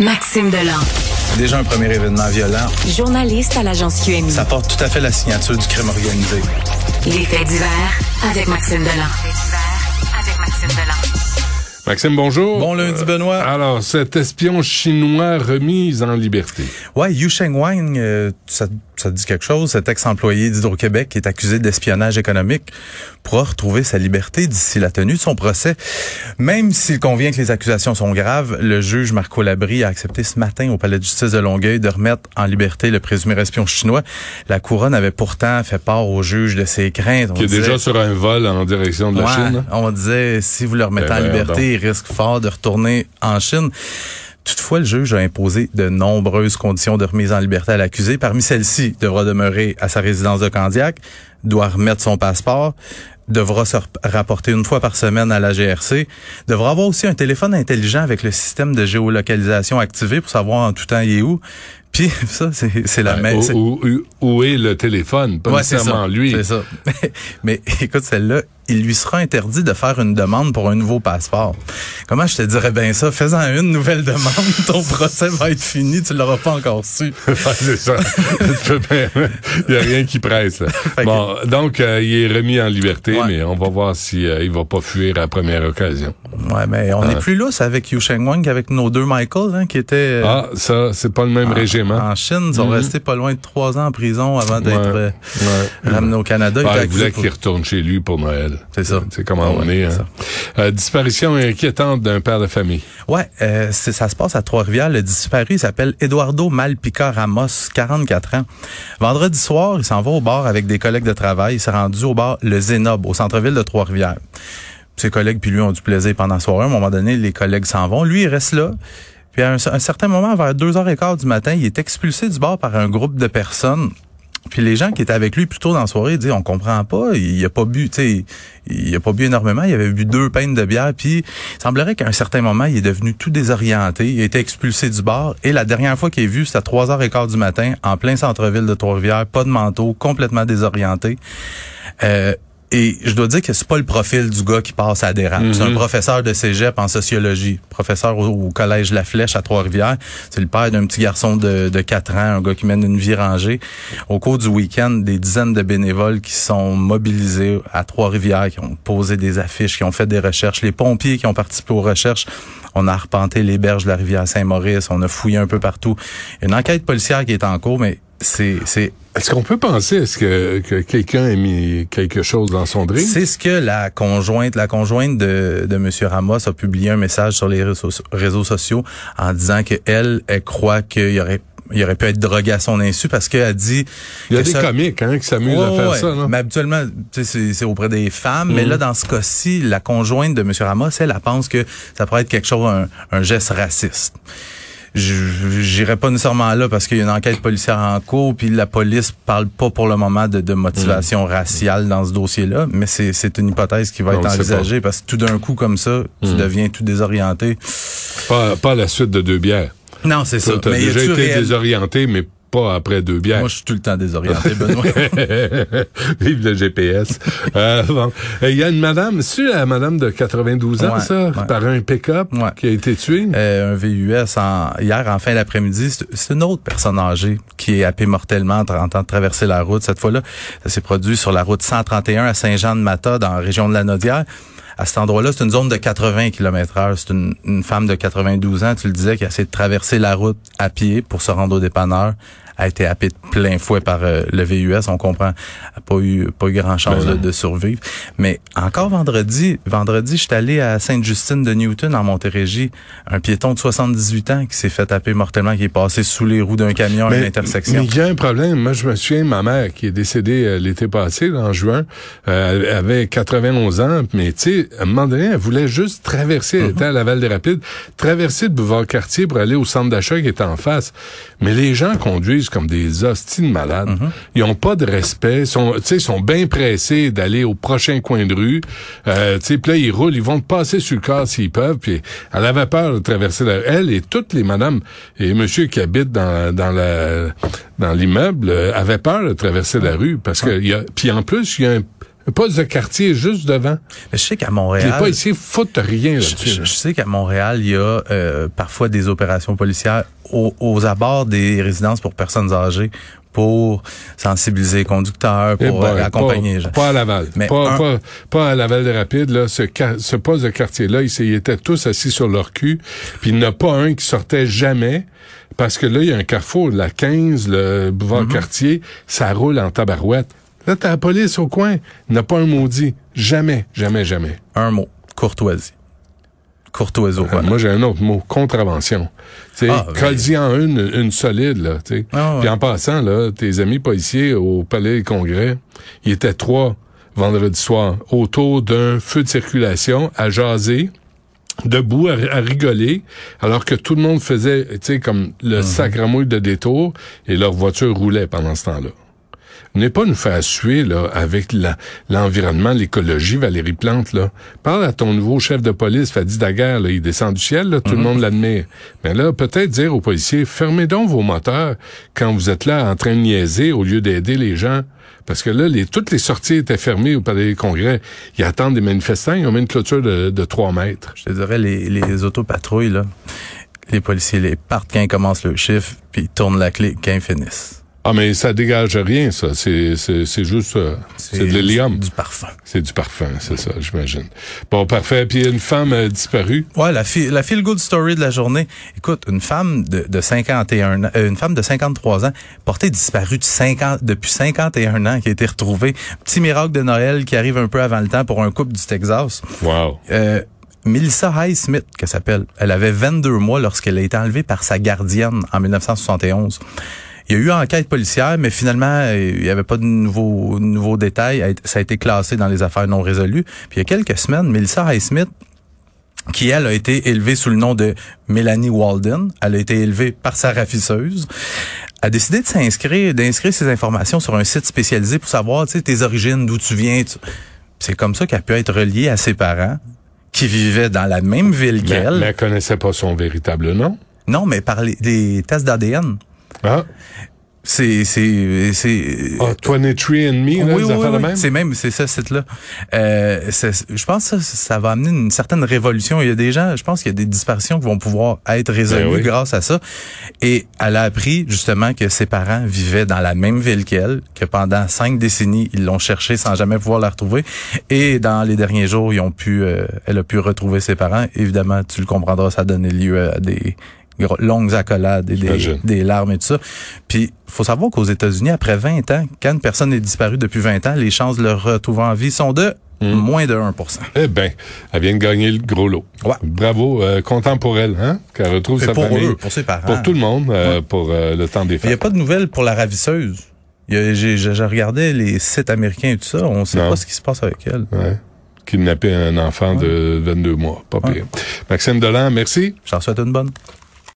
Maxime Delan. Déjà un premier événement violent. Journaliste à l'agence QMI. Ça porte tout à fait la signature du crime organisé. Les faits divers avec Maxime Delan. avec Maxime Delan. Maxime, bonjour. Bon lundi, Benoît. Alors, cet espion chinois remis en liberté. Ouais, Yu Sheng Wang, euh, ça, ça dit quelque chose. Cet ex-employé d'Hydro-Québec qui est accusé d'espionnage économique pourra retrouver sa liberté d'ici la tenue de son procès. Même s'il convient que les accusations sont graves, le juge Marco Labrie a accepté ce matin au palais de justice de Longueuil de remettre en liberté le présumé espion chinois. La couronne avait pourtant fait part au juge de ses craintes. Qui est disait- déjà sur un vol en direction de la Ouais, Chine. On disait, si vous le remettez Ben, en ben, liberté, il risque fort de retourner en Chine. Toutefois, le juge a imposé de nombreuses conditions de remise en liberté à l'accusé. Parmi celles-ci, il devra demeurer à sa résidence de Candiac, doit remettre son passeport, devra se rap- rapporter une fois par semaine à la GRC, devra avoir aussi un téléphone intelligent avec le système de géolocalisation activé pour savoir en tout temps il est où. Puis ça, c'est la Ben, même. où, où- où est le téléphone? Pas Ouais, nécessairement ça. lui. C'est ça. Mais écoute, celle-là, il lui sera interdit de faire une demande pour un nouveau passeport. Comment je te dirais bien ça? Faisant une nouvelle demande, ton procès va être fini, tu l'auras pas encore su. Ouais, c'est ça. Il n'y a rien qui presse. Là. Bon, donc, euh, il est remis en liberté, Ouais. mais on va voir si euh, il va pas fuir à la première occasion. Ouais, mais on Ah. est plus lousse avec Yu Sheng Wang qu'avec nos deux Michael, hein, qui étaient euh, Ah, ça, c'est pas le même en, régime. hein? en Chine. Ils sont Mhm. restés pas loin de trois ans en prison avant d'être Ouais. euh, Ouais. ramenés au Canada. Ah, il voulait pour- qu'il retourne chez lui pour Noël. C'est ça. C'est comment on est. Hein? Euh, disparition inquiétante d'un père de famille. Ouais, euh, c'est- ça se passe à Trois-Rivières. Le disparu il s'appelle Eduardo Malpica Ramos, 44 ans. Vendredi soir, il s'en va au bar avec des collègues de travail. Il s'est rendu au bar Le Zénob, au centre-ville de Trois-Rivières. Ses collègues puis lui ont du plaisir pendant la soirée. À un moment donné, les collègues s'en vont. Lui, il reste là. Puis à un, un certain moment, vers 2h15 du matin, il est expulsé du bar par un groupe de personnes. Puis les gens qui étaient avec lui plus tôt dans la soirée disent on comprend pas, il a pas bu, tu sais, il a pas bu énormément, il avait bu deux pintes de bière, puis il semblerait qu'à un certain moment, il est devenu tout désorienté, il a été expulsé du bar et la dernière fois qu'il est vu, c'était à 3h15 du matin en plein centre-ville de Trois-Rivières, pas de manteau, complètement désorienté. Euh, et je dois dire que c'est pas le profil du gars qui passe à dérape. C'est un professeur de cégep en sociologie, professeur au, au collège La Flèche à Trois-Rivières. C'est le père d'un petit garçon de, de 4 ans, un gars qui mène une vie rangée. Au cours du week-end, des dizaines de bénévoles qui sont mobilisés à Trois-Rivières, qui ont posé des affiches, qui ont fait des recherches, les pompiers qui ont participé aux recherches. On a arpenté les berges de la rivière Saint-Maurice, on a fouillé un peu partout. Il y a une enquête policière qui est en cours, mais c'est c'est Est-ce qu'on peut penser est-ce que, que quelqu'un ait mis quelque chose dans son drink? C'est ce que la conjointe, la conjointe de, de M. Ramos a publié un message sur les réseaux, réseaux sociaux en disant que elle, elle croit qu'il y aurait il aurait pu être drogué à son insu parce qu'elle dit Il y a des ça- comiques hein, qui s'amusent à faire ouais. ça. Non? Mais habituellement, c'est auprès des femmes. Mais Mhm. là, dans ce cas-ci, la conjointe de M. Ramos, elle, elle pense que ça pourrait être quelque chose, un, un geste raciste. J'irai pas nécessairement là parce qu'il y a une enquête policière en cours, puis la police parle pas pour le moment de, de motivation raciale dans ce dossier-là, mais c'est c'est une hypothèse qui va On être envisagée parce que tout d'un coup comme ça, tu deviens tout désorienté. Pas, pas à la suite de deux bières. Non, c'est ça. Tu as Mais y déjà été réel- désorienté, mais pas après deux bières. Moi, je suis tout le temps désorienté, Benoît. Vive le GPS. Euh, bon. Il y a une madame, c'est la madame de 92 ans, Ouais, ça, ouais. par un pick-up Ouais. qui a été tué. Euh, un VUS en, hier en fin d'après-midi. C'est- C'est une autre personne âgée qui est happée mortellement en tentant de traverser la route. Cette fois-là, ça s'est produit sur la route 131 à Saint-Jean-de-Mata, dans la région de la Naudière. À cet endroit-là, c'est une zone de 80 km heure. C'est une, une femme de 92 ans, tu le disais, qui a essayé de traverser la route à pied pour se rendre au dépanneur. A été happée de plein fouet par euh, le VUS. On comprend. A pas eu, pas eu grand chance Ben de, de survivre. Mais encore vendredi, vendredi, je suis allé à Sainte-Justine de Newton, en Montérégie. Un piéton de 78 ans qui s'est fait taper mortellement, qui est passé sous les roues d'un camion à Mais- une intersection. Mais il y a un problème. Moi, je me souviens, ma mère, qui est décédée euh, l'été passé, là, en juin, euh, elle avait 91 ans, mais tu sais, à un moment donné, elle voulait juste traverser, elle était à Laval des Rapides, traverser le boulevard Cartier pour aller au centre d'achat qui était en face. Mais les gens conduisent comme des hosties de malades. Ils ont pas de respect, sont, tu sais, ils sont bien pressés d'aller au prochain coin de rue. Euh, tu sais, puis là, ils roulent, ils vont passer sur le corps s'ils peuvent, puis elle avait peur de traverser la Elle et toutes les madames et monsieur qui habitent dans, dans la dans l'immeuble euh, avaient peur de traverser la rue parce que y a puis en plus il y a un Le poste de quartier est juste devant. Mais je sais qu'à Les Montréal, policiers foutent rien là-dessus. je- sais qu'à Montréal, il y a euh, parfois des opérations policières aux, aux abords des résidences pour personnes âgées pour sensibiliser les conducteurs, Eh pour euh, accompagner les gens. pas, à Laval. Mais pas, un- pas, pas à Laval de Rapide. Là, ce, poste de quartier-là, ils, étaient tous assis sur leur cul. Puis il n'y en a pas un qui sortait jamais. Parce que là, il y a un carrefour, la 15, le boulevard Mm-hmm. quartier, ça roule en tabarouette. Là, t'as la police au coin. Il n'y en a pas un maudit. Jamais, jamais, jamais. Un mot, courtoisie. Courtoisie au volant. Moi, j'ai un autre mot, contravention. Tu Ah, oui. en une, une solide, là. Ah, ouais. Puis en passant, là, tes amis policiers au Palais des Congrès, ils étaient trois vendredi soir autour d'un feu de circulation à jaser debout à, à rigoler alors que tout le monde faisait tu sais comme le sacramouille de détour et leur voiture roulait pendant ce temps-là. N'est pas nous faire suer là avec l'environnement, l'écologie, Valérie Plante là. Parle à ton nouveau chef de police, Fadi Daguerre, là, il descend du ciel, là, tout le monde l'admire. Mais là, peut-être dire aux policiers, fermez donc vos moteurs quand vous êtes là en train de niaiser au lieu d'aider les gens. Parce que là, les, toutes les sorties étaient fermées au Palais des Congrès. Ils attendent des manifestants, ils ont mis une clôture de, de 3 mètres. Je te dirais, les, les autopatrouilles, là, les policiers les partent quand ils commencent le chiffre, puis ils tournent la clé quand ils finissent. Ah, mais ça dégage rien, ça. C'est, c'est, c'est juste, euh, c'est de l'hélium. Du parfum. C'est du parfum, c'est ça, j'imagine. Bon, parfait. Puis une femme a disparu. Ouais, la feel, la feel good story de la journée. Écoute, une femme de, de 51 ans, euh, une femme de 53 ans, portée disparue de 50, depuis 51 ans, qui a été retrouvée. Petit miracle de Noël qui arrive un peu avant le temps pour un couple du Texas. Wow. Euh, Melissa Highsmith, qu'elle s'appelle. Elle avait 22 mois lorsqu'elle a été enlevée par sa gardienne en 1971. Il y a eu enquête policière, mais finalement, il n'y avait pas de nouveaux, nouveaux détails. Ça a été classé dans les affaires non résolues. Puis il y a quelques semaines, Melissa Highsmith, qui elle a été élevée sous le nom de Mélanie Walden, elle a été élevée par sa ravisseuses, a décidé de s'inscrire, d'inscrire ses informations sur un site spécialisé pour savoir, tu sais, tes origines, d'où tu viens. tu- C'est comme ça qu'elle peut être reliée à ses parents qui vivaient dans la même ville Mais, qu'elle. mais elle connaissait pas son véritable nom. Non, mais par les, les tests d'ADN. Ah, C'est, c'est, c'est. ah 23 and Me, là, oui, oui, oui, même? c'est même, c'est ça, site-là. Euh, c'est- je pense que ça, ça va amener une certaine révolution. Il y a des gens, je pense qu'il y a des disparitions qui vont pouvoir être résolues Ben grâce à ça. Et elle a appris justement que ses parents vivaient dans la même ville qu'elle, que pendant cinq décennies, ils l'ont cherché sans jamais pouvoir la retrouver. Et dans les derniers jours, ils ont pu, euh, elle a pu retrouver ses parents. Évidemment, tu le comprendras, ça a donné lieu à des longues accolades et des, larmes et tout ça. Puis, faut savoir qu'aux États-Unis, après 20 ans, quand une personne est disparue depuis 20 ans, les chances de le retrouver en vie sont de moins de 1% Eh ben, elle vient de gagner le gros lot. Ouais. Bravo, euh, content pour elle, hein, qu'elle retrouve Et sa pour famille. eux, pour ses parents. Pour tout le monde, euh, pour euh, le temps des Il n'y a fêtes. pas de nouvelles pour la ravisseuse. J'ai regardé les sites américains et tout ça. On sait Non. pas ce qui se passe avec elle. Ouais. Kidnapper un enfant de 22 mois. Pas pire. Maxime Delan, merci. J'en souhaite une bonne.